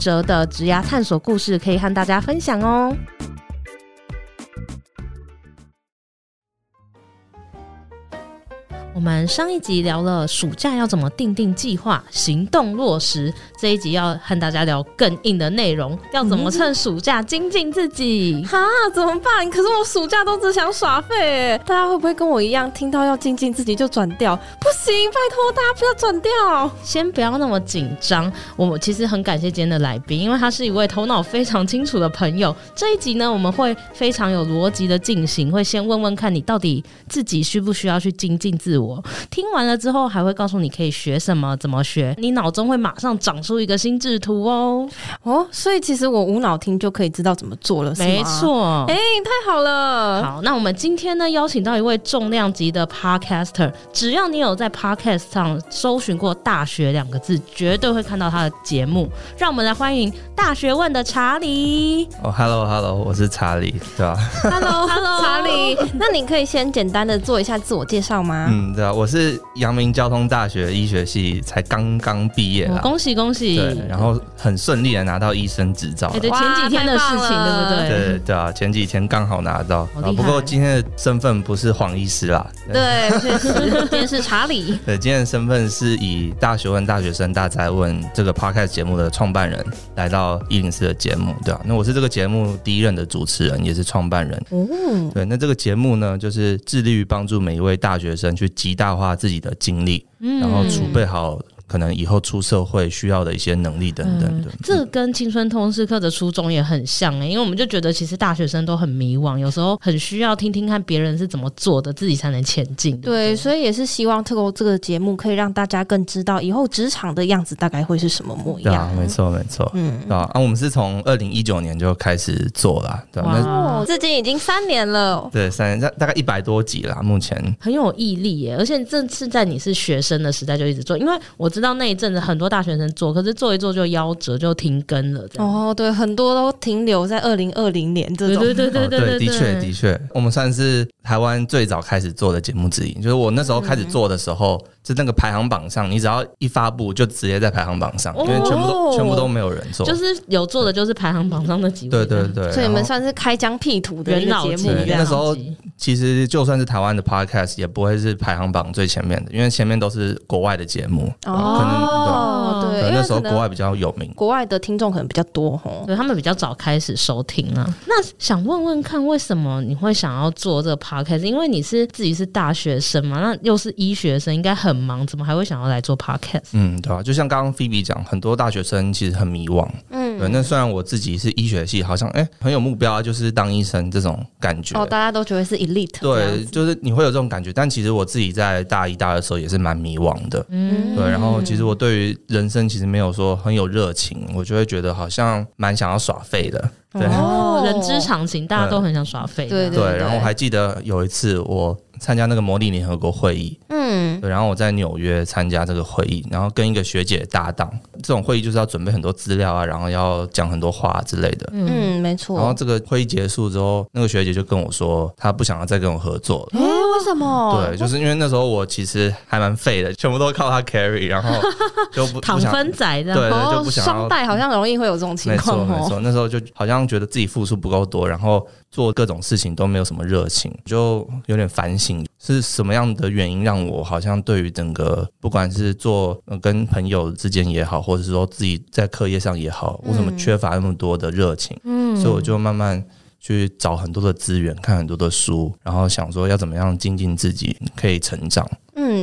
折的职涯探索故事可以和大家分享哦。我们上一集聊了暑假要怎么定定计划、行动落实，这一集要和大家聊更硬的内容，要怎么趁暑假精进自己？哈、嗯，怎么办？可是我暑假都只想耍废，大家会不会跟我一样，听到要精进自己就转掉？不行，拜托大家不要转掉。先不要那么紧张。我其实很感谢今天的来宾，因为他是一位头脑非常清楚的朋友。这一集呢，我们会非常有逻辑的进行，会先问问看你到底自己需不需要去精进自我。听完了之后，还会告诉你可以学什么，怎么学，你脑中会马上长出一个心智图哦。哦，所以其实我无脑听就可以知道怎么做了，没错。哎、欸，太好了。好，那我们今天呢，邀请到一位重量级的 Podcaster，只要你有在 Podcast 上搜寻过“大学”两个字，绝对会看到他的节目。让我们来欢迎大学问的查理。哦，Hello，Hello，我是查理，对吧？Hello，Hello，查理。那你可以先简单的做一下自我介绍吗？嗯。对啊，我是阳明交通大学医学系才刚刚毕业啊，恭喜恭喜！对，然后很顺利的拿到医生执照。对，前几天的事情，对不对？对对啊，前几天刚好拿到。不过今天的身份不是黄医师啦。对，确实，今天是查理。对，今天的身份是以大学问大学生大哉问这个 podcast 节目的创办人来到一零四的节目，对啊，那我是这个节目第一任的主持人，也是创办人。哦。对，那这个节目呢，就是致力于帮助每一位大学生去。极大化自己的精力，然后储备好。可能以后出社会需要的一些能力等等的，嗯、这跟青春通识课的初衷也很像哎、欸，因为我们就觉得其实大学生都很迷惘，有时候很需要听听看别人是怎么做的，自己才能前进。对，对，所以也是希望透过这个节目，可以让大家更知道以后职场的样子大概会是什么模样。对啊，没错没错，嗯，对啊，啊，我们是从二零一九年就开始做了，对吧？哦，至今已经三年了，对，三年大大概一百多集了，目前很有毅力耶，而且这次在你是学生的时代就一直做，因为我知道那一阵子很。多大学生做，可是做一做就夭折，就停更了。哦，对，很多都停留在二零二零年这种。对对对对对，对，对，的确的确，我们算是台湾最早开始做的节目之一。就是我那时候开始做的时候。嗯就那个排行榜上，你只要一发布，就直接在排行榜上，因为全部都全部都没有人做，就是有做的就是排行榜上的几位。对对对，所以你们算是开疆辟土的一个节目。那时候其实就算是台湾的 podcast，也不会是排行榜最前面的，因为前面都是国外的节目。哦，对，因为那时候国外比较有名，国外的听众可能比较多哦，对，他们比较早开始收听啊。那想问问看，为什么你会想要做这个 podcast？因为你是自己是大学生嘛，那又是医学生，应该很忙，怎么还会？想要来做 podcast，嗯，对啊，就像刚刚菲比讲，很多大学生其实很迷惘，嗯，对。那虽然我自己是医学系，好像哎、欸、很有目标，就是当医生这种感觉。哦，大家都觉得是 elite，对，就是你会有这种感觉。但其实我自己在大一、大二的时候也是蛮迷惘的，嗯，对。然后其实我对于人生其实没有说很有热情，我就会觉得好像蛮想要耍废的。对哦，人之常情，大家都很想耍废。对对，对。然后我还记得有一次我参加那个模拟联合国会议，嗯，对，然后我在纽约参加这个会议，然后跟一个学姐搭档，这种会议就是要准备很多资料啊，然后要讲很多话之类的，嗯，没错。然后这个会议结束之后，那个学姐就跟我说，她不想要再跟我合作了。哎，为什么？对，就是因为那时候我其实还蛮废的，全部都靠他 carry，然后 就不躺分仔的，对，就不想要。双待好像容易会有这种情况，没错，没错。那时候就好像觉得自己付出不够多，然后做各种事情都没有什么热情，就有点反省，是什么样的原因让我好像对于整个不管是做跟朋友之间也好，或者是说自己在课业上也好，为什么缺乏那么多的热情？嗯，所以我就慢慢去找很多的资源，看很多的书，然后想说要怎么样精进自己，可以成长。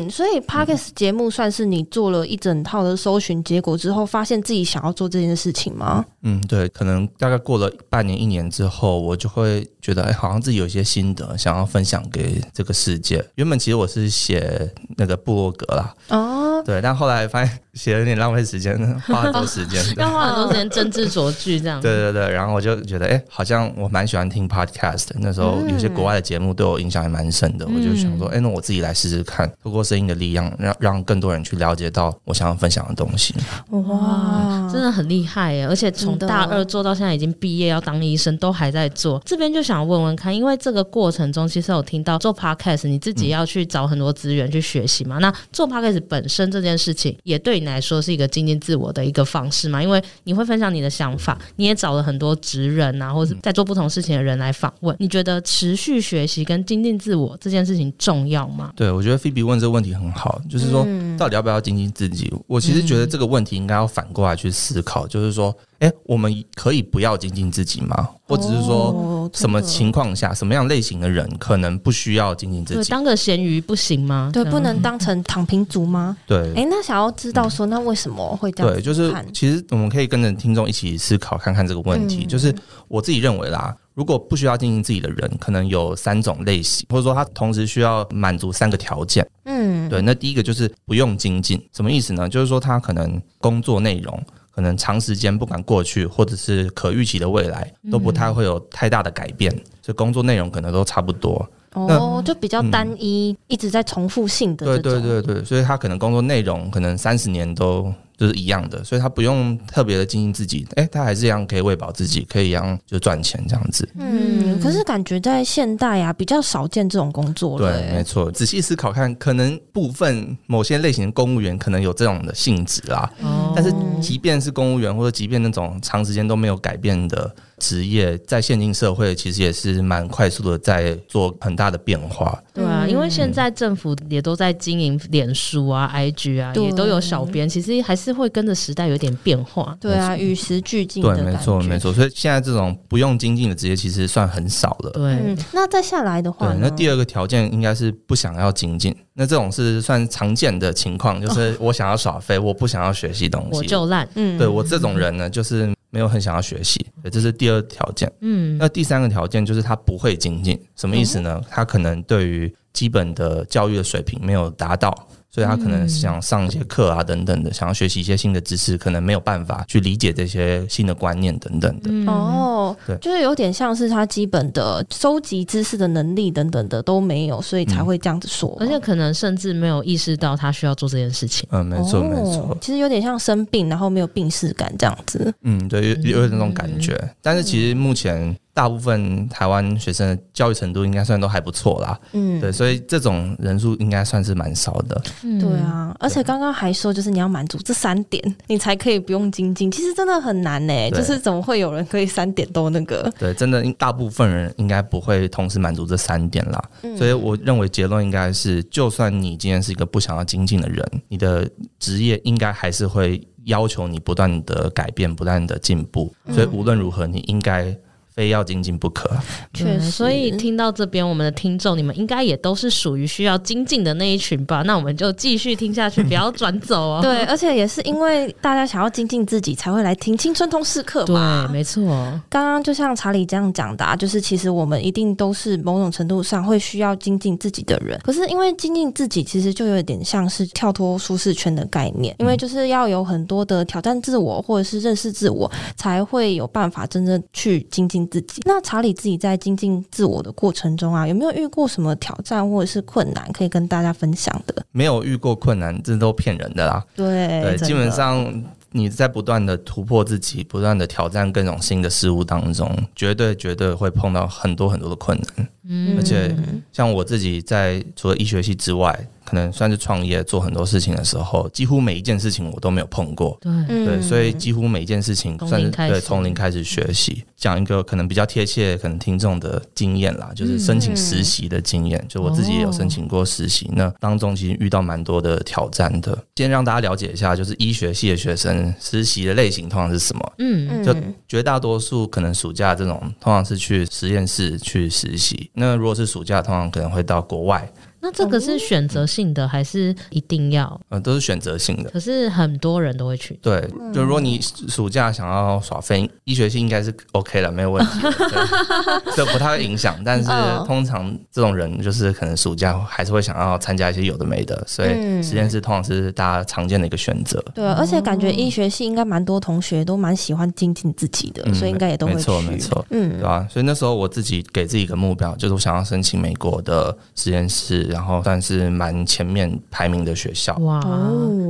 所以 Podcast 节目算是你做了一整套的搜寻结果之后，发现自己想要做这件事情吗？嗯，对，可能大概过了半年、一年之后，我就会觉得，哎，好像自己有一些心得想要分享给这个世界。原本其实我是写那个部落格啦，哦，对，但后来发现写有点浪费时间，花很多时间，要花很多时间斟字酌句这样。对对对，然后我就觉得，哎，好像我蛮喜欢听 Podcast 的。那时候有些国外的节目对我影响还蛮深的，嗯、我就想说，哎，那我自己来试试看，透过声音的力量，让让更多人去了解到我想要分享的东西。哇，真的很厉害耶！而且从大二做到现在已经毕业要当医生，都还在做。这边就想问问看，因为这个过程中，其实有听到做 Podcast，你自己要去找很多资源去学习嘛？嗯、那做 Podcast 本身这件事情，也对你来说是一个精进自我的一个方式嘛？因为你会分享你的想法，你也找了很多职人啊，或者在做不同事情的人来访问。你觉得持续学习跟精进自我这件事情重要吗？对，我觉得菲比问这个问题很好，就是说，到底要不要精进自己？嗯、我其实觉得这个问题应该要反过来去思考，就是说。哎，我们可以不要精进自己吗？或者是说，什么情况下，什么样类型的人可能不需要精进自己？当个咸鱼不行吗？对，不能当成躺平族吗？对。哎，那想要知道说，那为什么会这样？对，就是其实我们可以跟着听众一起思考，看看这个问题。就是我自己认为啦，如果不需要精进自己的人，可能有三种类型，或者说他同时需要满足三个条件。嗯，对。那第一个就是不用精进，什么意思呢？就是说他可能工作内容。可能长时间不管过去或者是可预期的未来都不太会有太大的改变，所以工作内容可能都差不多。哦，就比较单一，一直在重复性的。对对对对，所以他可能工作内容可能三十年都。就是一样的，所以他不用特别的经营自己，哎、欸，他还是一样可以喂饱自己，可以一样就赚钱这样子。嗯，可是感觉在现代啊，比较少见这种工作。对，没错。仔细思考看，可能部分某些类型的公务员可能有这种的性质啦。哦。但是，即便是公务员，或者即便那种长时间都没有改变的。职业在现今社会其实也是蛮快速的，在做很大的变化。对啊，因为现在政府也都在经营脸书啊、IG 啊，也都有小编，其实还是会跟着时代有点变化。对啊，与时俱进。对，没错，没错。所以现在这种不用精进的职业其实算很少了。对，嗯，那再下来的话，那第二个条件应该是不想要精进。那这种是算常见的情况，就是我想要耍废，我不想要学习东西，我就烂。嗯，对我这种人呢，就是。没有很想要学习，这是第二条件。嗯，那第三个条件就是他不会精进，什么意思呢？他可能对于基本的教育的水平没有达到。所以他可能想上一些课啊，等等的，想要学习一些新的知识，可能没有办法去理解这些新的观念等等的。哦，对，就是有点像是他基本的收集知识的能力等等的都没有，所以才会这样子说。而且可能甚至没有意识到他需要做这件事情。嗯，没错没错。其实有点像生病，然后没有病逝感这样子。嗯，对，有有那种感觉。但是其实目前。大部分台湾学生的教育程度应该算都还不错啦，嗯，对，所以这种人数应该算是蛮少的，嗯，对啊，而且刚刚还说就是你要满足这三点，你才可以不用精进，其实真的很难呢、欸，就是怎么会有人可以三点都那个？对，真的，大部分人应该不会同时满足这三点啦，嗯、所以我认为结论应该是，就算你今天是一个不想要精进的人，你的职业应该还是会要求你不断的改变，不断的进步，所以无论如何，你应该。非要精进不可，确实。所以听到这边，我们的听众，你们应该也都是属于需要精进的那一群吧？那我们就继续听下去，不要转走哦。对，而且也是因为大家想要精进自己，才会来听青春通识课嘛。对，没错。刚刚就像查理这样讲的啊，就是其实我们一定都是某种程度上会需要精进自己的人。可是因为精进自己，其实就有点像是跳脱舒适圈的概念，因为就是要有很多的挑战自我，或者是认识自我，才会有办法真正去精进自己。那查理自己在精进自我的过程中啊，有没有遇过什么挑战或者是困难可以跟大家分享的？没有遇过困难，这都骗人的啦。对对，基本上你在不断的突破自己，不断的挑战各种新的事物当中，绝对绝对会碰到很多很多的困难。嗯，而且像我自己在除了医学系之外，可能算是创业做很多事情的时候，几乎每一件事情我都没有碰过。对，对，所以几乎每一件事情算是对从零开始学习。讲一个可能比较贴切，可能听众的经验啦，就是申请实习的经验。就我自己也有申请过实习，那当中其实遇到蛮多的挑战的。先让大家了解一下，就是医学系的学生实习的类型通常是什么？嗯，就绝大多数可能暑假这种通常是去实验室去实习。那如果是暑假，通常可能会到国外。那这个是选择性的还是一定要？嗯，都是选择性的。可是很多人都会去。对，就如果你暑假想要耍飞，医学系应该是 OK 了，没有问题 对。这不太会影响，但是通常这种人就是可能暑假还是会想要参加一些有的没的，所以实验室通常是大家常见的一个选择。对，而且感觉医学系应该蛮多同学都蛮喜欢精进自己的，嗯、所以应该也都会去。没错，没错，嗯，对吧？所以那时候我自己给自己一个目标，就是我想要申请美国的实验室，然后算是蛮前面排名的学校。哇，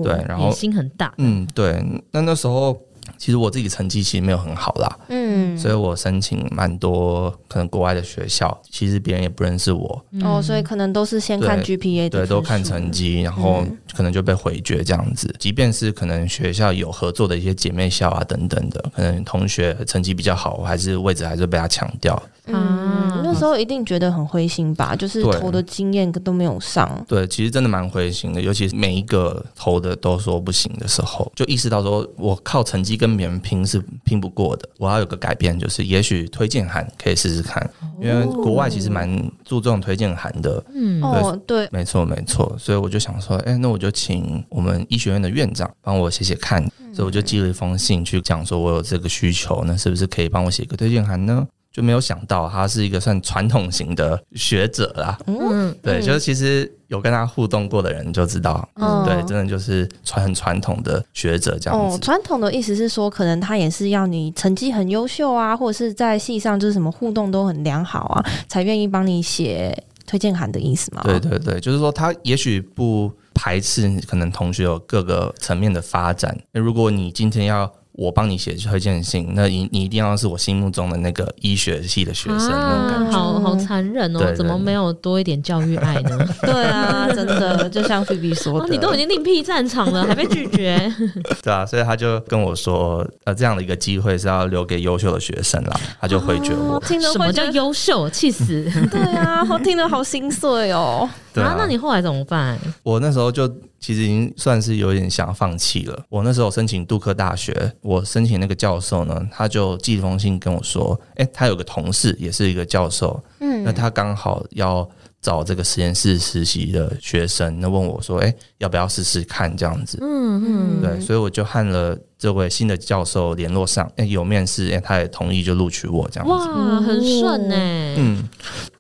对，然后心很大。嗯，对。那那时候其实我自己成绩其实没有很好啦，嗯，所以我申请蛮多可能国外的学校，其实别人也不认识我。哦，所以可能都是先看 GPA 的，对，都看成绩，然后可能就被回绝这样子。即便是可能学校有合作的一些姐妹校啊等等的，可能同学成绩比较好，还是位置还是被他抢掉。嗯，那时候一定觉得很灰心吧？就是投的经验都没有上。对，其实真的蛮灰心的，尤其是每一个投的都说不行的时候，就意识到说我靠成绩跟别人拼是拼不过的，我要有个改变，就是也许推荐函可以试试看，因为国外其实蛮注重推荐函的。嗯，哦，对，没错没错，所以我就想说，哎，那我就请我们医学院的院长帮我写写看，所以我就寄了一封信去讲说我有这个需求，那是不是可以帮我写个推荐函呢？就没有想到他是一个算传统型的学者啦。嗯，对，就是其实有跟他互动过的人就知道，嗯，对，真的就是传很传统的学者这样子。哦，传统的意思是说，可能他也是要你成绩很优秀啊，或者是在系上就是什么互动都很良好啊，才愿意帮你写推荐函的意思吗？对对对，就是说他也许不排斥可能同学有各个层面的发展。那如果你今天要我帮你写推荐信，那你你一定要是我心目中的那个医学系的学生，啊、那种感觉好好残忍哦！怎么没有多一点教育爱呢？对 啊，真的，就像菲比说你都已经另辟战场了，还被拒绝。对啊，所以他就跟我说，呃，这样的一个机会是要留给优秀的学生啦，他就回绝我。啊、什么叫优秀？气死！对啊，我听得好心碎哦。对啊，啊，那你后来怎么办？我那时候就。其实已经算是有点想放弃了。我那时候申请杜克大学，我申请那个教授呢，他就寄一封信跟我说：“诶，他有个同事也是一个教授，嗯，那他刚好要找这个实验室实习的学生，那问我说：‘诶，要不要试试看？’这样子，嗯嗯，对，所以我就和了这位新的教授联络上，诶，有面试，哎，他也同意就录取我这样子，哇，很顺呢。嗯，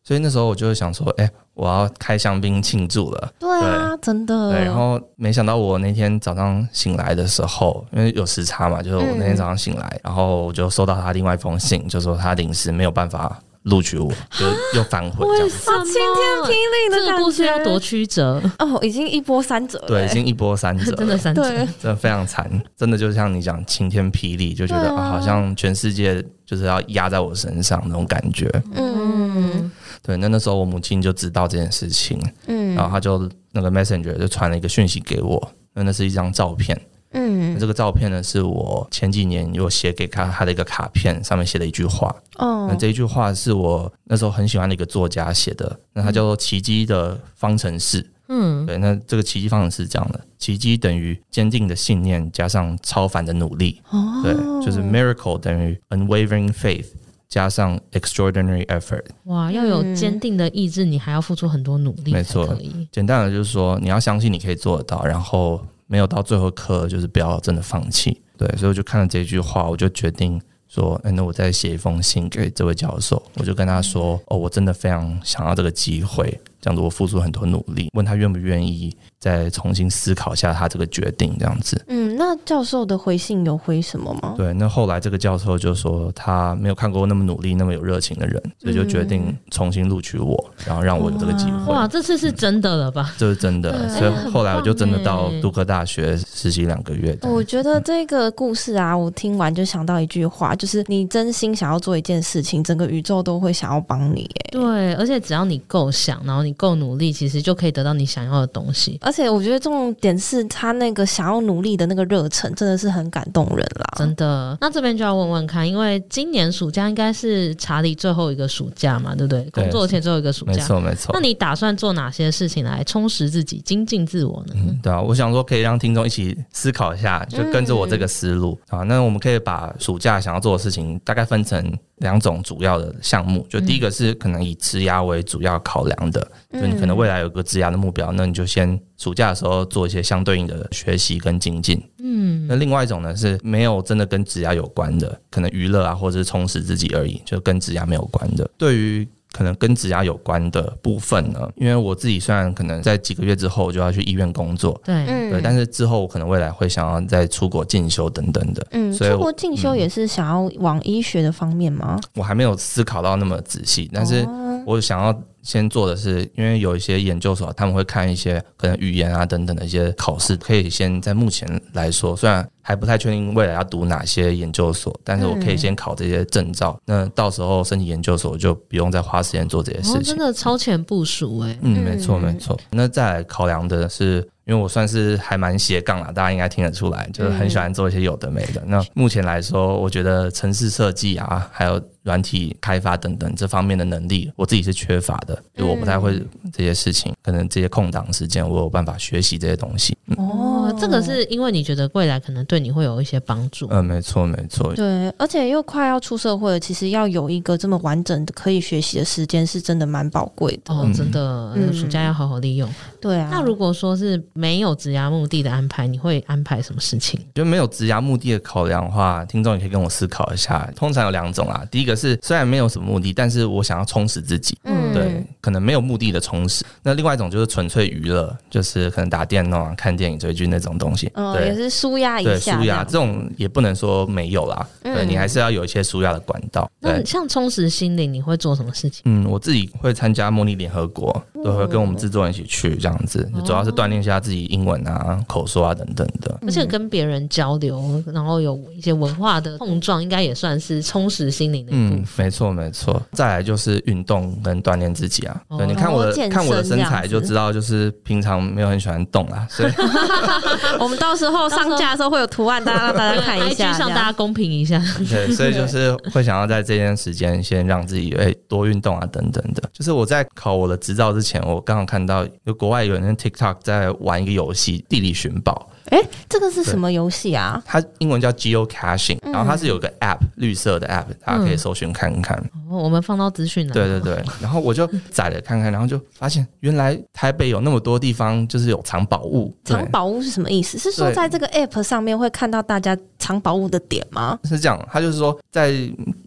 所以那时候我就想说：‘诶。’我要开香槟庆祝了，对啊，对真的。对，然后没想到我那天早上醒来的时候，因为有时差嘛，就是我那天早上醒来，嗯、然后我就收到他另外一封信，就说他临时没有办法录取我，就又反悔这样。子。哇，晴天霹雳的感觉，这个故事要多曲折。哦，已经一波三折了，对，已经一波三折，真的三折，真的非常惨，真的就像你讲晴天霹雳，就觉得啊，啊，好像全世界就是要压在我身上那种感觉，嗯。对，那那时候我母亲就知道这件事情，嗯，然后她就那个 messenger 就传了一个讯息给我，那那是一张照片，嗯，这个照片呢是我前几年有写给他他的一个卡片，上面写了一句话，哦，那这一句话是我那时候很喜欢的一个作家写的，那他叫做奇迹的方程式，嗯，对，那这个奇迹方程式是这样的，奇迹等于坚定的信念加上超凡的努力，哦，对，就是 miracle 等于 unwavering faith。加上 extraordinary effort，哇，要有坚定的意志，你还要付出很多努力。没错，简单的就是说，你要相信你可以做得到，然后没有到最后刻，就是不要真的放弃。对，所以我就看了这句话，我就决定说，哎，那我再写一封信给这位教授，我就跟他说，哦，我真的非常想要这个机会，这样子我付出很多努力，问他愿不愿意。再重新思考一下他这个决定，这样子。嗯，那教授的回信有回什么吗？对，那后来这个教授就说他没有看过那么努力、那么有热情的人，所以就决定重新录取我，然后让我有这个机会。哇，这次是真的了吧？这是真的，所以后来我就真的到杜克大学实习两个月。我觉得这个故事啊，我听完就想到一句话，就是你真心想要做一件事情，整个宇宙都会想要帮你。哎，对，而且只要你够想，然后你够努力，其实就可以得到你想要的东西。而且我觉得重点是他那个想要努力的那个热忱，真的是很感动人啦。真的，那这边就要问问看，因为今年暑假应该是查理最后一个暑假嘛，对不对？对，工作前最后一个暑假，没错没错。那你打算做哪些事情来充实自己、精进自我呢？嗯，对啊，我想说可以让听众一起思考一下，就跟着我这个思路啊。那我们可以把暑假想要做的事情大概分成两种主要的项目，就第一个是可能以职涯为主要考量的，就你可能未来有个职涯的目标，那你就先暑假的时候做一些相对应的学习跟精进。嗯，那另外一种呢是没有真的跟职涯有关的，可能娱乐啊或者是充实自己而已，就跟职涯没有关的。对于可能跟职涯有关的部分呢，因为我自己虽然可能在几个月之后就要去医院工作，对，对，但是之后我可能未来会想要再出国进修等等的，嗯，所以出国进修也是想要往医学的方面吗？我还没有思考到那么仔细，但是我想要。先做的是，因为有一些研究所，他们会看一些可能语言啊等等的一些考试，可以先在目前来说，虽然还不太确定未来要读哪些研究所，但是我可以先考这些证照。嗯、那到时候申请研究所就不用再花时间做这些事情，哦、真的超前部署哎。嗯，没错没错。那再来考量的是。因为我算是还蛮斜杠啦，大家应该听得出来，就是很喜欢做一些有的没的。那目前来说，我觉得城市设计啊，还有软体开发等等这方面的能力，我自己是缺乏的，就我不太会这些事情。可能这些空档时间，我有办法学习这些东西。哦，这个是因为你觉得未来可能对你会有一些帮助。嗯，没错没错。对，而且又快要出社会了，其实要有一个这么完整的可以学习的时间，是真的蛮宝贵的。哦，真的，暑假要好好利用。对啊。那如果说是没有职涯目的的安排，你会安排什么事情？就没有职涯目的的考量的话，听众也可以跟我思考一下。通常有两种啊，第一个是虽然没有什么目的，但是我想要充实自己，嗯，对，可能没有目的的充实。那另外一种就是纯粹娱乐，就是可能打电脑、看电影、追剧那种东西，嗯，对，也是舒压一下。对舒压这种也不能说没有啦，对，嗯，你还是要有一些舒压的管道。那像充实心灵，你会做什么事情？嗯，我自己会参加茉莉联合国，都会跟我们制作人一起去这样子，主要是锻炼一下自己英文啊、口说啊等等的。而且跟别人交流，然后有一些文化的碰撞，应该也算是充实心灵的。嗯，没错没错。再来就是运动跟锻炼自己啊。对，你看我的看我的身材就知道，就是平常没有很喜欢动啊。所以 我们到时候上架的时候会有图案，大家让大家看一下，让大家公平一下。对，所以就是会想要在这段时间先让自己哎多运动啊等等的。就是我在考我的执照之前，我刚好看到有国外有人 TikTok 在玩一个游戏地理寻宝。哎，这个是什么游戏啊？它英文叫 Geocaching，然后它是有个 App，绿色的 App，大家可以搜寻看看。哦，我们放到资讯栏。对对对，然后我就载了看看，然后就发现原来台北有那么多地方就是有藏宝物。藏宝物是什么意思？是说在这个 App 上面会看到大家藏宝物的点吗？是这样，它就是说在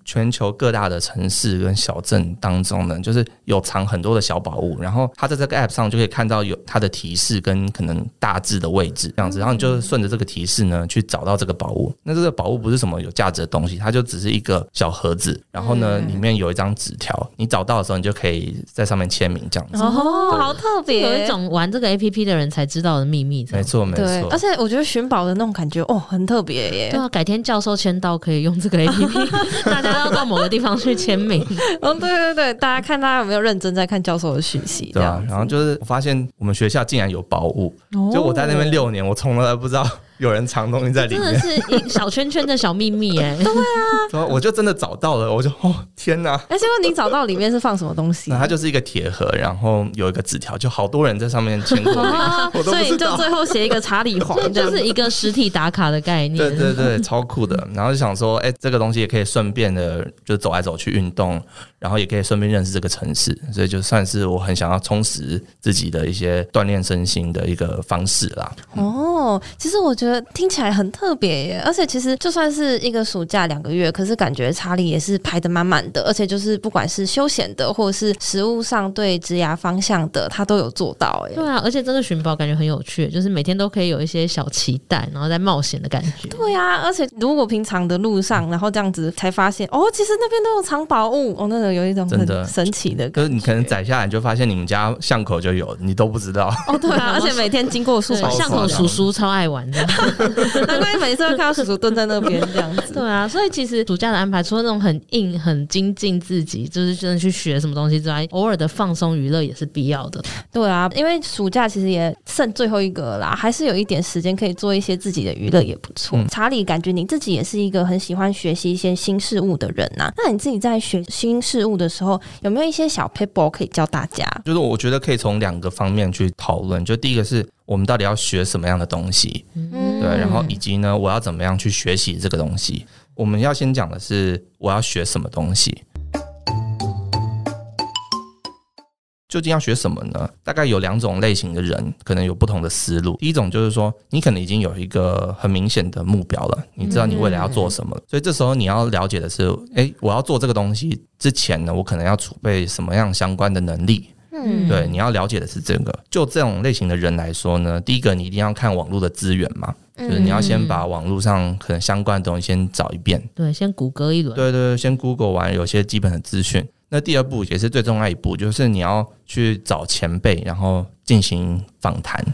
全球各大的城市跟小镇当中呢，就是有藏很多的小宝物，然后它在这个 App 上就可以看到有它的提示跟可能大致的位置这样子，然后。然后你就顺着这个提示呢，去找到这个宝物。那这个宝物不是什么有价值的东西，它就只是一个小盒子。然后呢，里面有一张纸条。你找到的时候，你就可以在上面签名，这样子。哦，好特别，有一种玩这个 APP 的人才知道的秘密。没错，没错。而且我觉得寻宝的那种感觉，哦，很特别耶。对啊，改天教授签到可以用这个 APP，大家要到某个地方去签名。嗯，对对对，大家看大家有没有认真在看教授的讯息。对啊，然后就是我发现我们学校竟然有宝物，就我在那边六年，我从来不知道。有人藏东西在里面，真的是一小圈圈的小秘密哎！对啊，我就真的找到了，我就哦天哪！哎，请问你找到里面是放什么东西？那它就是一个铁盒，然后有一个纸条，就好多人在上面签过名，所以就最后写一个查理黄，就是一个实体打卡的概念。对对对，超酷的。然后就想说，哎，这个东西也可以顺便的，就走来走去运动，然后也可以顺便认识这个城市，所以就算是我很想要充实自己的一些锻炼身心的一个方式啦。哦，其实我觉得听起来很特别耶，而且其实就算是一个暑假两个月，可是感觉查理也是排得满满的，而且就是不管是休闲的，或者是食物上对职涯方向的，他都有做到。哎，对啊，而且这个寻宝感觉很有趣，就是每天都可以有一些小期待，然后在冒险的感觉。对啊，而且如果平常的路上，然后这样子才发现，哦，其实那边都有藏宝物，哦，那种有一种很神奇的感觉。可是你可能载下来，你就发现你们家巷口就有，你都不知道。哦，对啊，而且每天经过树巷口，叔叔超爱玩的。难怪每次都看到叔叔蹲在那边这样子。对啊，所以其实暑假的安排，除了那种很硬、很精进自己，就是真的去学什么东西之外，偶尔的放松娱乐也是必要的。对啊，因为暑假其实也剩最后一个啦，还是有一点时间可以做一些自己的娱乐，也不错。嗯、查理，感觉你自己也是一个很喜欢学习一些新事物的人呐、啊。那你自己在学新事物的时候，有没有一些小 paper 可以教大家？就是我觉得可以从两个方面去讨论。就第一个是。我们到底要学什么样的东西？嗯，对，然后以及呢，我要怎么样去学习这个东西？我们要先讲的是我要学什么东西。究竟要学什么呢？大概有两种类型的人，可能有不同的思路。第一种就是说，你可能已经有一个很明显的目标了，你知道你未来要做什么，所以这时候你要了解的是，诶，我要做这个东西之前呢，我可能要储备什么样相关的能力？嗯，对，你要了解的是这个。就这种类型的人来说呢，第一个你一定要看网络的资源嘛，就是你要先把网络上可能相关的东西先找一遍，对，先谷歌一轮，对对对，先 Google 完有些基本的资讯。那第二步也是最重要一步，就是你要去找前辈，然后进行访谈，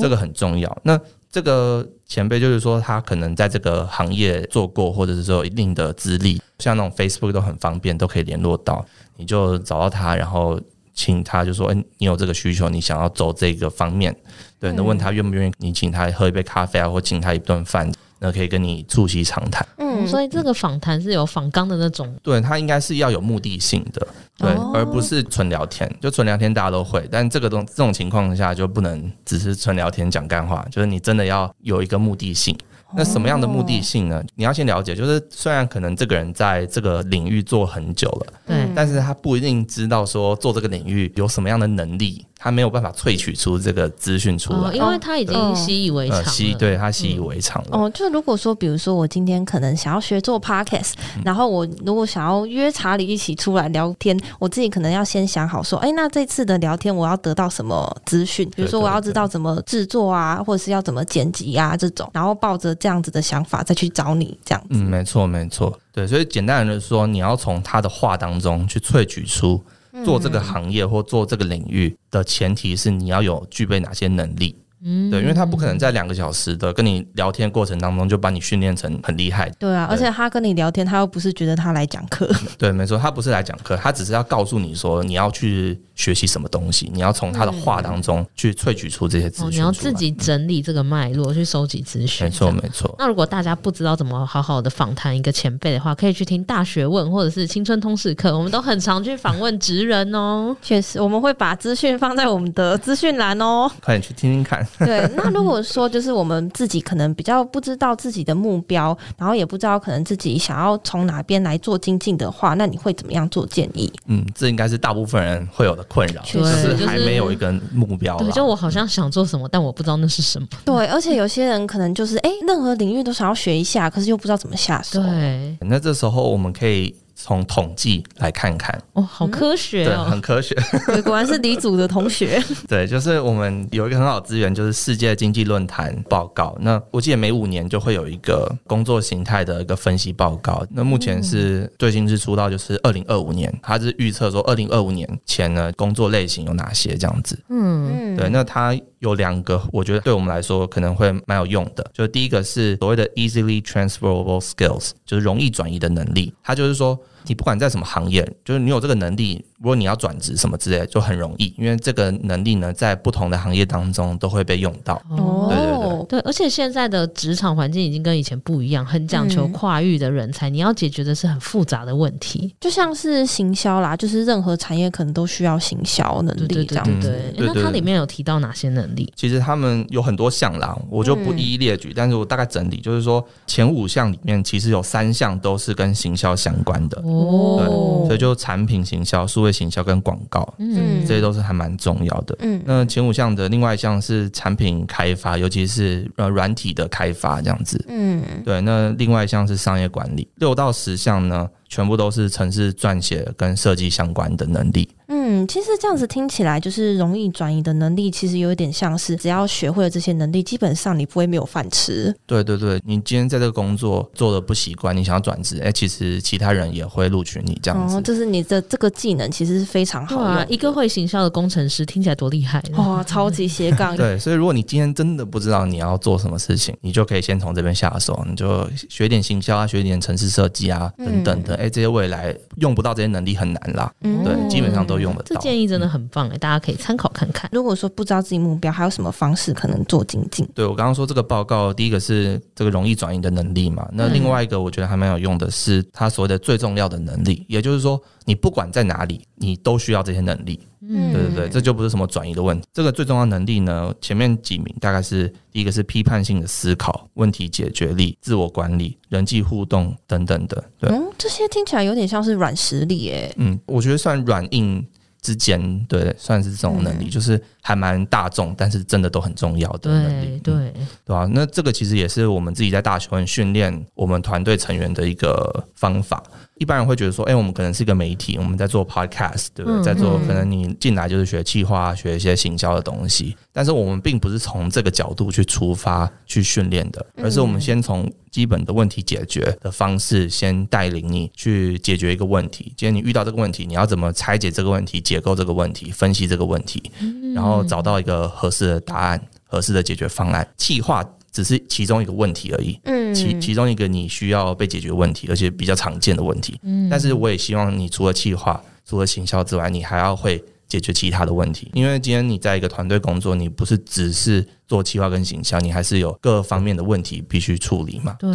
这个很重要。那这个前辈就是说，他可能在这个行业做过，或者是说有一定的资历，像那种 Facebook 都很方便，都可以联络到，你就找到他，然后请他就说，诶，你有这个需求，你想要走这个方面，对，那问他愿不愿意，你请他喝一杯咖啡啊，或请他一顿饭。那可以跟你促膝长谈，嗯，所以这个访谈是有访纲的那种，对，他应该是要有目的性的，对，哦、而不是纯聊天。就纯聊天大家都会，但这个东这种情况下就不能只是纯聊天讲干话，就是你真的要有一个目的性。那什么样的目的性呢？你要先了解，就是虽然可能这个人在这个领域做很久了，对，但是他不一定知道说做这个领域有什么样的能力。他没有办法萃取出这个资讯出来，因为他已经习以为常了。习、嗯、对他习以为常了。哦，就如果说，比如说我今天可能想要学做 podcast，、嗯、然后我如果想要约查理一起出来聊天，我自己可能要先想好说，哎，那这次的聊天我要得到什么资讯？比如说我要知道怎么制作啊，或者是要怎么剪辑啊这种，然后抱着这样子的想法再去找你这样子。嗯，没错，没错。对，所以简单的说，你要从他的话当中去萃取出。做这个行业或做这个领域的前提是你要有具备哪些能力。嗯，对，因为他不可能在两个小时的跟你聊天过程当中就把你训练成很厉害。对啊，而且他跟你聊天，他又不是觉得他来讲课。对，没错，他不是来讲课，他只是要告诉你说你要去学习什么东西，你要从他的话当中去萃取出这些资讯。你要自己整理这个脉络去收集资讯。没错，没错。那如果大家不知道怎么好好的访谈一个前辈的话，可以去听大学问或者是青春通识课，我们都很常去访问职人哦。确实，我们会把资讯放在我们的资讯栏哦，快点去听听看。对，那如果说就是我们自己可能比较不知道自己的目标，然后也不知道可能自己想要从哪边来做精进的话，那你会怎么样做建议？嗯，这应该是大部分人会有的困扰，就是还没有一个目标。对，就我好像想做什么，但我不知道那是什么。对，而且有些人可能就是哎，任何领域都想要学一下，可是又不知道怎么下手。对，那这时候我们可以。从统计来看看，哦，好科学哦，对，很科学，对，果然是李组的同学。对，就是我们有一个很好的资源，就是世界经济论坛报告。那我记得每五年就会有一个工作形态的一个分析报告。那目前是最新是出到就是二零二五年，它是预测说二零二五年前呢工作类型有哪些这样子。嗯，对，那它有两个，我觉得对我们来说可能会蛮有用的。就第一个是所谓的 easily transferable skills，就是容易转移的能力。它就是说。你不管在什么行业，就是你有这个能力。如果你要转职什么之类，就很容易，因为这个能力呢，在不同的行业当中都会被用到。哦，对对对，对，而且现在的职场环境已经跟以前不一样，很讲求跨域的人才，嗯、你要解决的是很复杂的问题，就像是行销啦，就是任何产业可能都需要行销能力这样子。对，对，那它里面有提到哪些能力？其实他们有很多项啦，我就不一一列举，嗯、但是我大概整理，就是说前五项里面其实有三项都是跟行销相关的。哦，对，所以就产品行销、数位行销跟广告，嗯，这些都是还蛮重要的。嗯，那前五项的另外一项是产品开发，尤其是呃软体的开发这样子。嗯，对。那另外一项是商业管理，六到十项呢，全部都是城市撰写跟设计相关的能力。嗯，其实这样子听起来就是容易转移的能力，其实有一点像是只要学会了这些能力，基本上你不会没有饭吃。对对对，你今天在这个工作做的不习惯，你想要转职，哎，其实其他人也会录取你这样子。哦，就是你的这个技能其实是非常好的。啊，一个会行销的工程师听起来多厉害哇，超级斜杠。对，所以如果你今天真的不知道你要做什么事情，你就可以先从这边下手，你就学点行销啊，学点城市设计啊等等的，哎、嗯，这些未来用不到这些能力很难啦。嗯，对，基本上都用得到。这建议真的很棒哎，大家可以参考看看。如果说不知道自己目标，还有什么方式可能做精进？对，我刚刚说这个报告，第一个是这个容易转移的能力嘛。那另外一个我觉得还蛮有用的是，他所谓的最重要的能力，也就是说，你不管在哪里，你都需要这些能力。嗯，对对对，这就不是什么转移的问题。这个最重要能力呢，前面几名大概是第。一个是批判性的思考、问题解决力、自我管理、人际互动等等的。对，嗯，这些听起来有点像是软实力诶。嗯，我觉得算软硬之间，对，算是这种能力，嗯、就是还蛮大众，但是真的都很重要的能力，对对、嗯、对吧、啊？那这个其实也是我们自己在大学问训练我们团队成员的一个方法。一般人会觉得说，哎、欸，我们可能是一个媒体，我们在做 podcast，对不对？在做可能你进来就是学企划，学一些行销的东西。但是我们并不是从这个角度去出发去训练的，而是我们先从基本的问题解决的方式，先带领你去解决一个问题。今天你遇到这个问题，你要怎么拆解这个问题、解构这个问题、分析这个问题，然后找到一个合适的答案、合适的解决方案。企划。只是其中一个问题而已，嗯，其其中一个你需要被解决问题，而且比较常见的问题，嗯，但是我也希望你除了企划、除了行销之外，你还要会解决其他的问题，因为今天你在一个团队工作，你不是只是。做企划跟行销，你还是有各方面的问题必须处理嘛？对，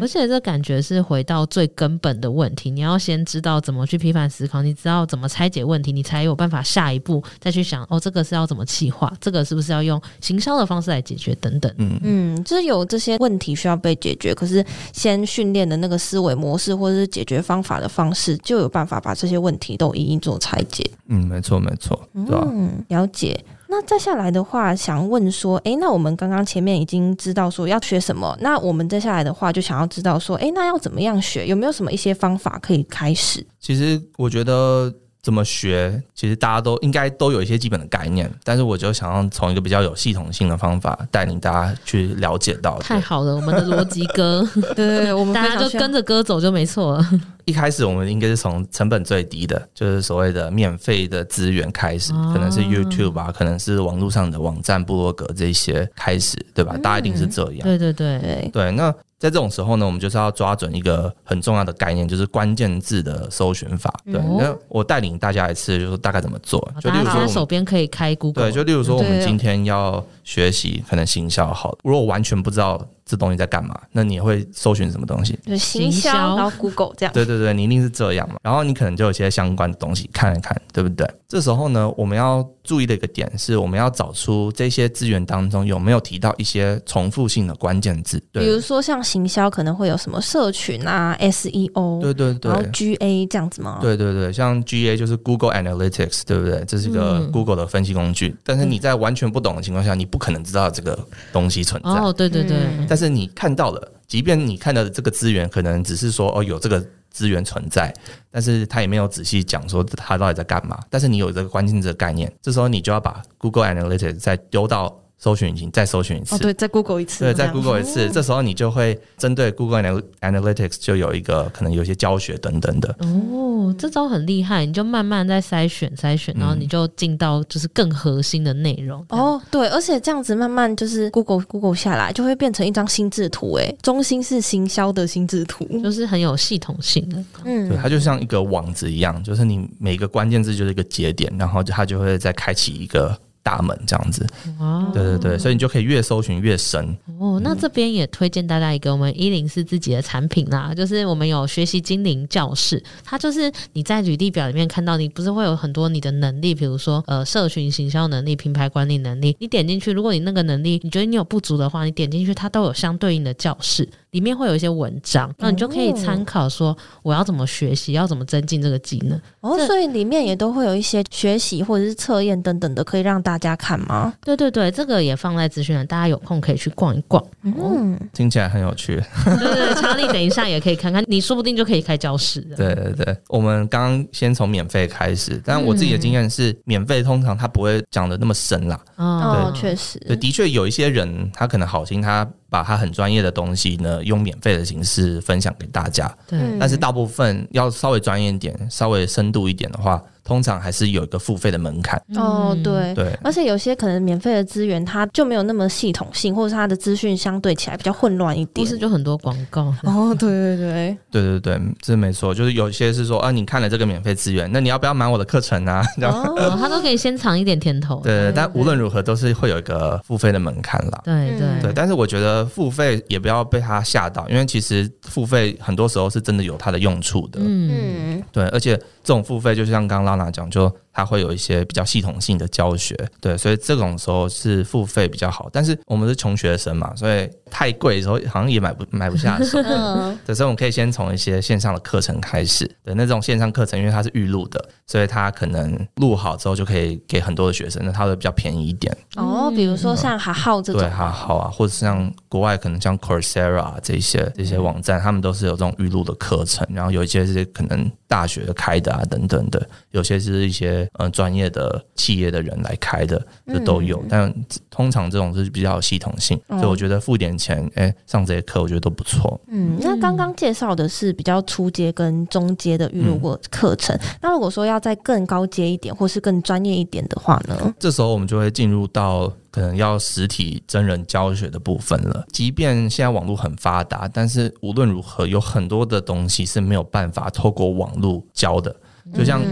而且这感觉是回到最根本的问题，你要先知道怎么去批判思考，你知道怎么拆解问题，你才有办法下一步再去想哦，这个是要怎么企划，这个是不是要用行销的方式来解决等等。嗯嗯，就是有这些问题需要被解决，可是先训练的那个思维模式或者是解决方法的方式，就有办法把这些问题都一一做拆解。嗯，没错没错，对吧？嗯，了解。那再下来的话，想问说，诶，那我们刚刚前面已经知道说要学什么，那我们再下来的话，就想要知道说，诶，那要怎么样学？有没有什么一些方法可以开始？其实我觉得。怎么学？其实大家都应该都有一些基本的概念，但是我就想要从一个比较有系统性的方法带领大家去了解到。太好了，我们的逻辑哥，对 对对，我们大家就跟着歌走就没错了。一开始我们应该是从成本最低的，就是所谓的免费的资源开始，可能是 YouTube 吧，可能是网络上的网站、部落格这些开始，对吧？大家一定是这样。对对对对，对那。在这种时候呢，我们就是要抓准一个很重要的概念，就是关键字的搜寻法。对，那我带领大家一次，就是大概怎么做。就例如说，手边可以开 Google。对，就例如说，我们今天要学习可能行销好，如果我完全不知道。这东西在干嘛？那你会搜寻什么东西？就行销，然后 Google 这样。对对对，你一定是这样嘛。然后你可能就有些相关的东西看一看，对不对？这时候呢，我们要注意的一个点是，我们要找出这些资源当中有没有提到一些重复性的关键字。对，比如说像行销可能会有什么社群啊、SEO，对对对，然后 GA 这样子吗？对对对，像 GA 就是 Google Analytics，对不对？这是一个 Google 的分析工具。嗯、但是你在完全不懂的情况下，你不可能知道这个东西存在。哦，对对对。但是你看到了。即便你看到的这个资源，可能只是说哦，有这个资源存在，但是他也没有仔细讲说他到底在干嘛。但是你有这个关键字的概念，这时候你就要把 Google Analytics 再丢到。搜寻引擎再搜寻一次，哦，对，再 Google 一次，对，再 Google 一次，这时候你就会针对 Google Analytics 就有一个可能有些教学等等的。哦，这招很厉害，你就慢慢在筛选筛选，然后你就进到就是更核心的内容。哦，对，而且这样子慢慢就是 Google Google 下来，就会变成一张心智图，诶，中心是行销的心智图，就是很有系统性的。嗯，对，它就像一个网子一样，就是你每个关键字就是一个节点，然后它就会再开启一个。大门这样子，哦，对对对，所以你就可以越搜寻越深。哦，那这边也推荐大家一个我们一零四自己的产品啦，就是我们有学习精灵教室，它就是你在履历表里面看到，你不是会有很多你的能力，比如说呃，社群行销能力、品牌管理能力，你点进去，如果你那个能力你觉得你有不足的话，你点进去，它都有相对应的教室。里面会有一些文章，那你就可以参考说我要怎么学习，要怎么增进这个技能。哦，所以里面也都会有一些学习或者是测验等等的，可以让大家看吗？对对对，这个也放在资讯栏，大家有空可以去逛一逛。嗯，听起来很有趣。对对对，查理等一下也可以看看，你说不定就可以开教室。对对对，我们刚刚先从免费开始，但我自己的经验是，免费通常他不会讲的那么深啦。哦，确实，对，的确有一些人他可能好心他。把他很专业的东西呢，用免费的形式分享给大家。对，但是大部分要稍微专业一点、稍微深度一点的话。通常还是有一个付费的门槛。哦，对。对，而且有些可能免费的资源，它就没有那么系统性，或者是它的资讯相对起来比较混乱一点，不是就很多广告。哦，对对对。对对对，这没错，就是有些是说啊，你看了这个免费资源，那你要不要买我的课程啊？哦，他 都可以先尝一点甜头，对，对，对，但无论如何都是会有一个付费的门槛啦，对对。对，但是我觉得付费也不要被他吓到，因为其实付费很多时候是真的有它的用处的，嗯，对，而且这种付费就像刚刚拉那讲就。它会有一些比较系统性的教学，对，所以这种时候是付费比较好。但是我们是穷学生嘛，所以太贵的时候好像也买不买不下手。对，所以我们可以先从一些线上的课程开始。对，那种线上课程，因为它是预录的，所以它可能录好之后就可以给很多的学生，那它会比较便宜一点。哦，比如说像哈号这种，对，哈号啊，或者像国外可能像 Coursera 这些这些网站，他们都是有这种预录的课程，然后有一些是可能大学开的啊等等的，有些是一些呃专业的企业的人来开的，这都有。但通常这种是比较有系统性，所以我觉得付点钱，哎、欸，上这些课我觉得都不错。嗯，那刚刚介绍的是比较初阶跟中阶的预录过课程，嗯、那如果说要再更高阶一点，或是更专业一点的话呢？这时候我们就会进入到可能要实体真人教学的部分了。即便现在网络很发达，但是无论如何，有很多的东西是没有办法透过网络教的。就像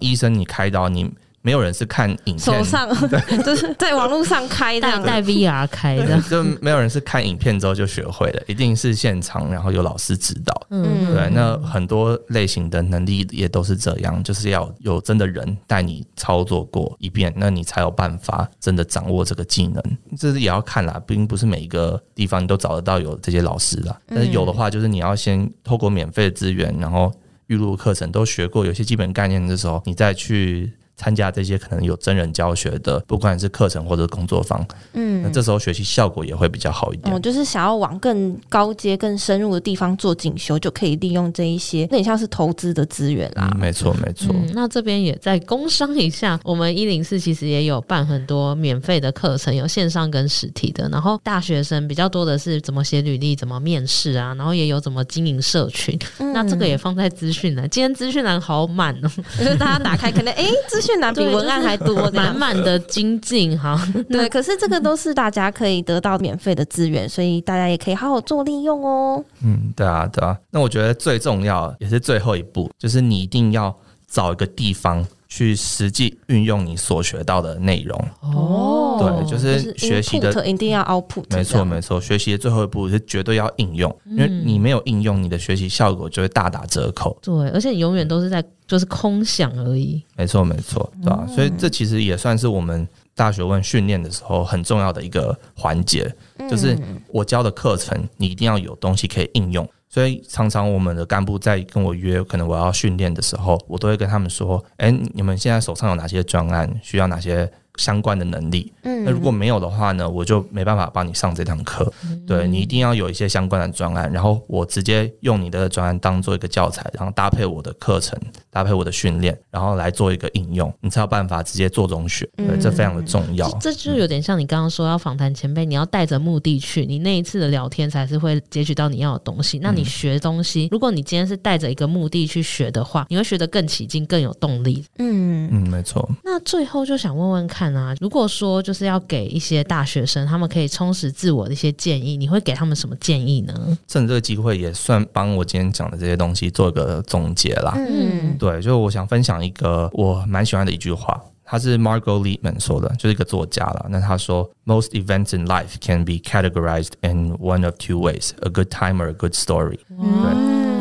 医生，你开刀，你。没有人是看影片，手上对，就是在网络上开的，带 VR 开的，就没有人是看影片之后就学会的，一定是现场，然后有老师指导。嗯，对，那很多类型的能力也都是这样，就是要有真的人带你操作过一遍，那你才有办法真的掌握这个技能。这是也要看啦，并不是每一个地方你都找得到有这些老师啦。但是有的话，就是你要先透过免费的资源，然后预录课程都学过，有些基本概念的时候，你再去。参加这些可能有真人教学的，不管是课程或者工作坊，嗯，那这时候学习效果也会比较好一点。我、嗯、就是想要往更高阶、更深入的地方做进修，就可以利用这一些，有点像是投资的资源啦。嗯、没错，没错、嗯。那这边也在工商一下，我们一零四其实也有办很多免费的课程，有线上跟实体的。然后大学生比较多的是怎么写履历、怎么面试啊，然后也有怎么经营社群。嗯、那这个也放在资讯栏，今天资讯栏好满哦，就是大家打开可能哎，资讯栏比文案还多，满满的精进哈。对，可是这个都是大家可以得到免费的资源，所以大家也可以好好做利用哦。嗯，对啊，对啊。那我觉得最重要也是最后一步，就是你一定要找一个地方。去实际运用你所学到的内容哦，对，就是学习的一定要 output，没错没错，学习的最后一步是绝对要应用，因为你没有应用，你的学习效果就会大打折扣。对，而且你永远都是在就是空想而已。没错没错，对吧？所以这其实也算是我们大学问训练的时候很重要的一个环节，就是我教的课程，你一定要有东西可以应用。所以常常我们的干部在跟我约，可能我要训练的时候，我都会跟他们说：“哎，你们现在手上有哪些专案，需要哪些？”相关的能力，嗯，那如果没有的话呢，我就没办法帮你上这堂课。嗯、对，你一定要有一些相关的专案，然后我直接用你的专案当做一个教材，然后搭配我的课程，搭配我的训练，然后来做一个应用，你才有办法直接做中学。对，这非常的重要。嗯、这就有点像你刚刚说要访谈前辈，你要带着目的去，你那一次的聊天才是会截取到你要的东西。那你学东西，如果你今天是带着一个目的去学的话，你会学得更起劲，更有动力。嗯嗯，没错。那最后就想问问看啊，如果说就是要给一些大学生，他们可以充实自我的一些建议，你会给他们什么建议呢？趁这个机会也算帮我今天讲的这些东西做一个总结啦。嗯，对，就是我想分享一个我蛮喜欢的一句话，他是 Margot Liebman 说的，就是一个作家了。那他说，Most events in life can be categorized in one of two ways: a good time or a good story。对，呃，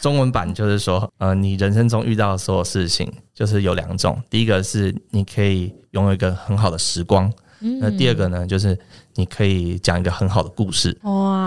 中文版就是说，呃，你人生中遇到的所有事情，就是有两种，第一个是你可以。拥有一个很好的时光，那第二个呢，就是你可以讲一个很好的故事。哇，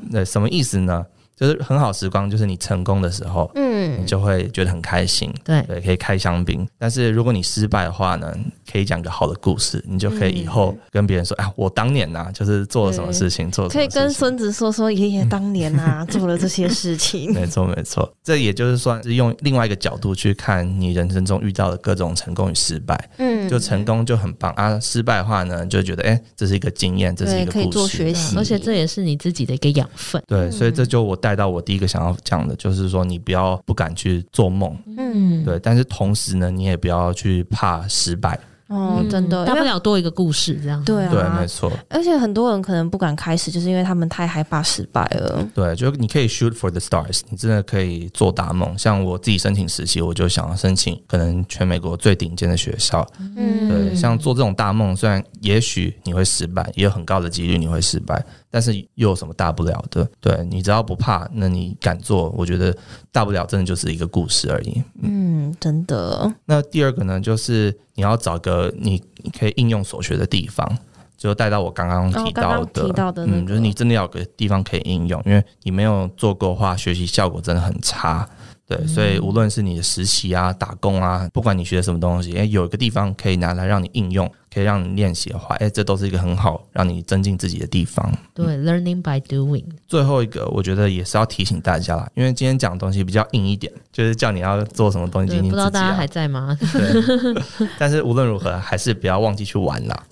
对，对，什么意思呢？就是很好时光，就是你成功的时候，嗯，你就会觉得很开心，对对，可以开香槟。但是如果你失败的话呢，可以讲个好的故事，你就可以以后跟别人说，哎，我当年呐，就是做了什么事情，做可以跟孙子说说爷爷当年呐做了这些事情。没错没错，这也就是算是用另外一个角度去看你人生中遇到的各种成功与失败。嗯，就成功就很棒啊，失败的话呢，就觉得哎，这是一个经验，这是一个故事，可以做学习，而且这也是你自己的一个养分。对，所以这就我带。带到我第一个想要讲的，就是说你不要不敢去做梦，嗯，对，但是同时呢，你也不要去怕失败。哦，真的，大不了多一个故事这样。对啊，对，没错。而且很多人可能不敢开始，就是因为他们太害怕失败了。对，就是你可以 shoot for the stars，你真的可以做大梦。像我自己申请实习，我就想要申请可能全美国最顶尖的学校。嗯，对，像做这种大梦，虽然也许你会失败，也有很高的几率你会失败，但是又有什么大不了的？对，你只要不怕，那你敢做，我觉得大不了真的就是一个故事而已。嗯，嗯，真的。那第二个呢，就是你要找个你可以应用所学的地方，就带到我刚刚提到的，提到的、那个，嗯，就是你真的要有个地方可以应用，因为你没有做过的话，学习效果真的很差。对，所以无论是你的实习啊、打工啊，不管你学什么东西，哎，有一个地方可以拿来让你应用。可以让你练习的话，哎，这都是一个很好让你增进自己的地方。对、嗯、，learning by doing。最后一个，我觉得也是要提醒大家啦，因为今天讲的东西比较硬一点，就是叫你要做什么东西精进自己、啊。不知道大家还在吗？对。但是无论如何，还是不要忘记去玩啦。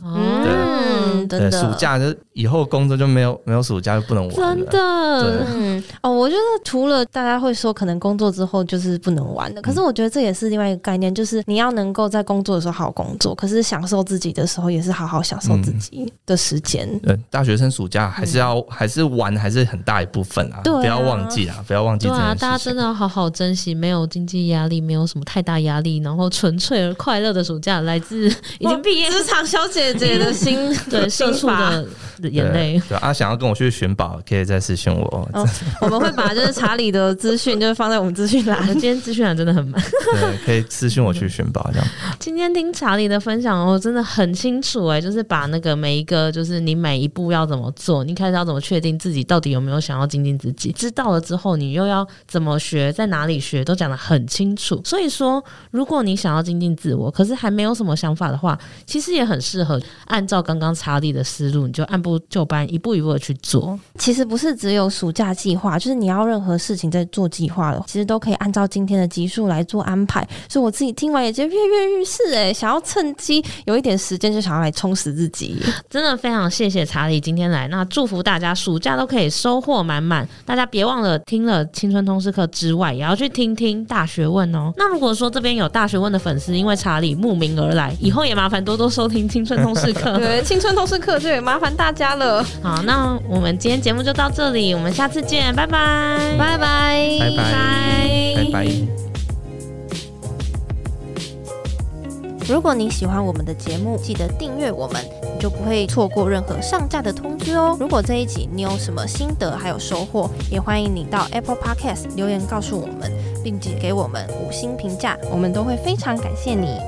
嗯，对，对，暑假就以后工作就没有没有暑假就不能玩了。真的。嗯。哦，我觉得除了大家会说可能工作之后就是不能玩的，可是我觉得这也是另外一个概念，就是你要能够在工作的时候好好工作，可是享受自己。的时候也是好好享受自己的时间。对、嗯，大学生暑假还是要、嗯、还是玩，还是很大一部分啊。对啊，不要忘记啊，不要忘记。对啊，大家真的要好好珍惜，没有经济压力，没有什么太大压力，然后纯粹而快乐的暑假，来自已经毕业 职场小姐姐的心，对，社畜 的眼泪。对，对啊，想要跟我去寻宝，可以再私信我。哦、我们会把就是查理的资讯，就是放在我们资讯栏。今天资讯栏真的很满。对，可以私信我去寻宝这样。今天听查理的分享哦，真的很。清楚哎、欸，就是把那个每一个，就是你每一步要怎么做，你开始要怎么确定自己到底有没有想要精进自己，知道了之后，你又要怎么学，在哪里学，都讲的很清楚。所以说，如果你想要精进自我，可是还没有什么想法的话，其实也很适合按照刚刚查理的思路，你就按部就班，一步一步的去做。其实不是只有暑假计划，就是你要任何事情在做计划的，其实都可以按照今天的集数来做安排。所以我自己听完也觉得跃跃欲试哎，想要趁机有一点时。时间就想要来充实自己，真的非常谢谢查理今天来。那祝福大家暑假都可以收获满满。大家别忘了听了青春通识课之外，也要去听听大学问哦。那如果说这边有大学问的粉丝，因为查理慕名而来，以后也麻烦多多收听青春通识课。对，青春通识课就也麻烦大家了。好，那我们今天节目就到这里，我们下次见，拜拜，拜拜，拜拜，拜拜。如果你喜欢我们的节目，记得订阅我们，你就不会错过任何上架的通知哦。如果这一集你有什么心得还有收获，也欢迎你到 Apple Podcast 留言告诉我们，并且给我们五星评价，我们都会非常感谢你。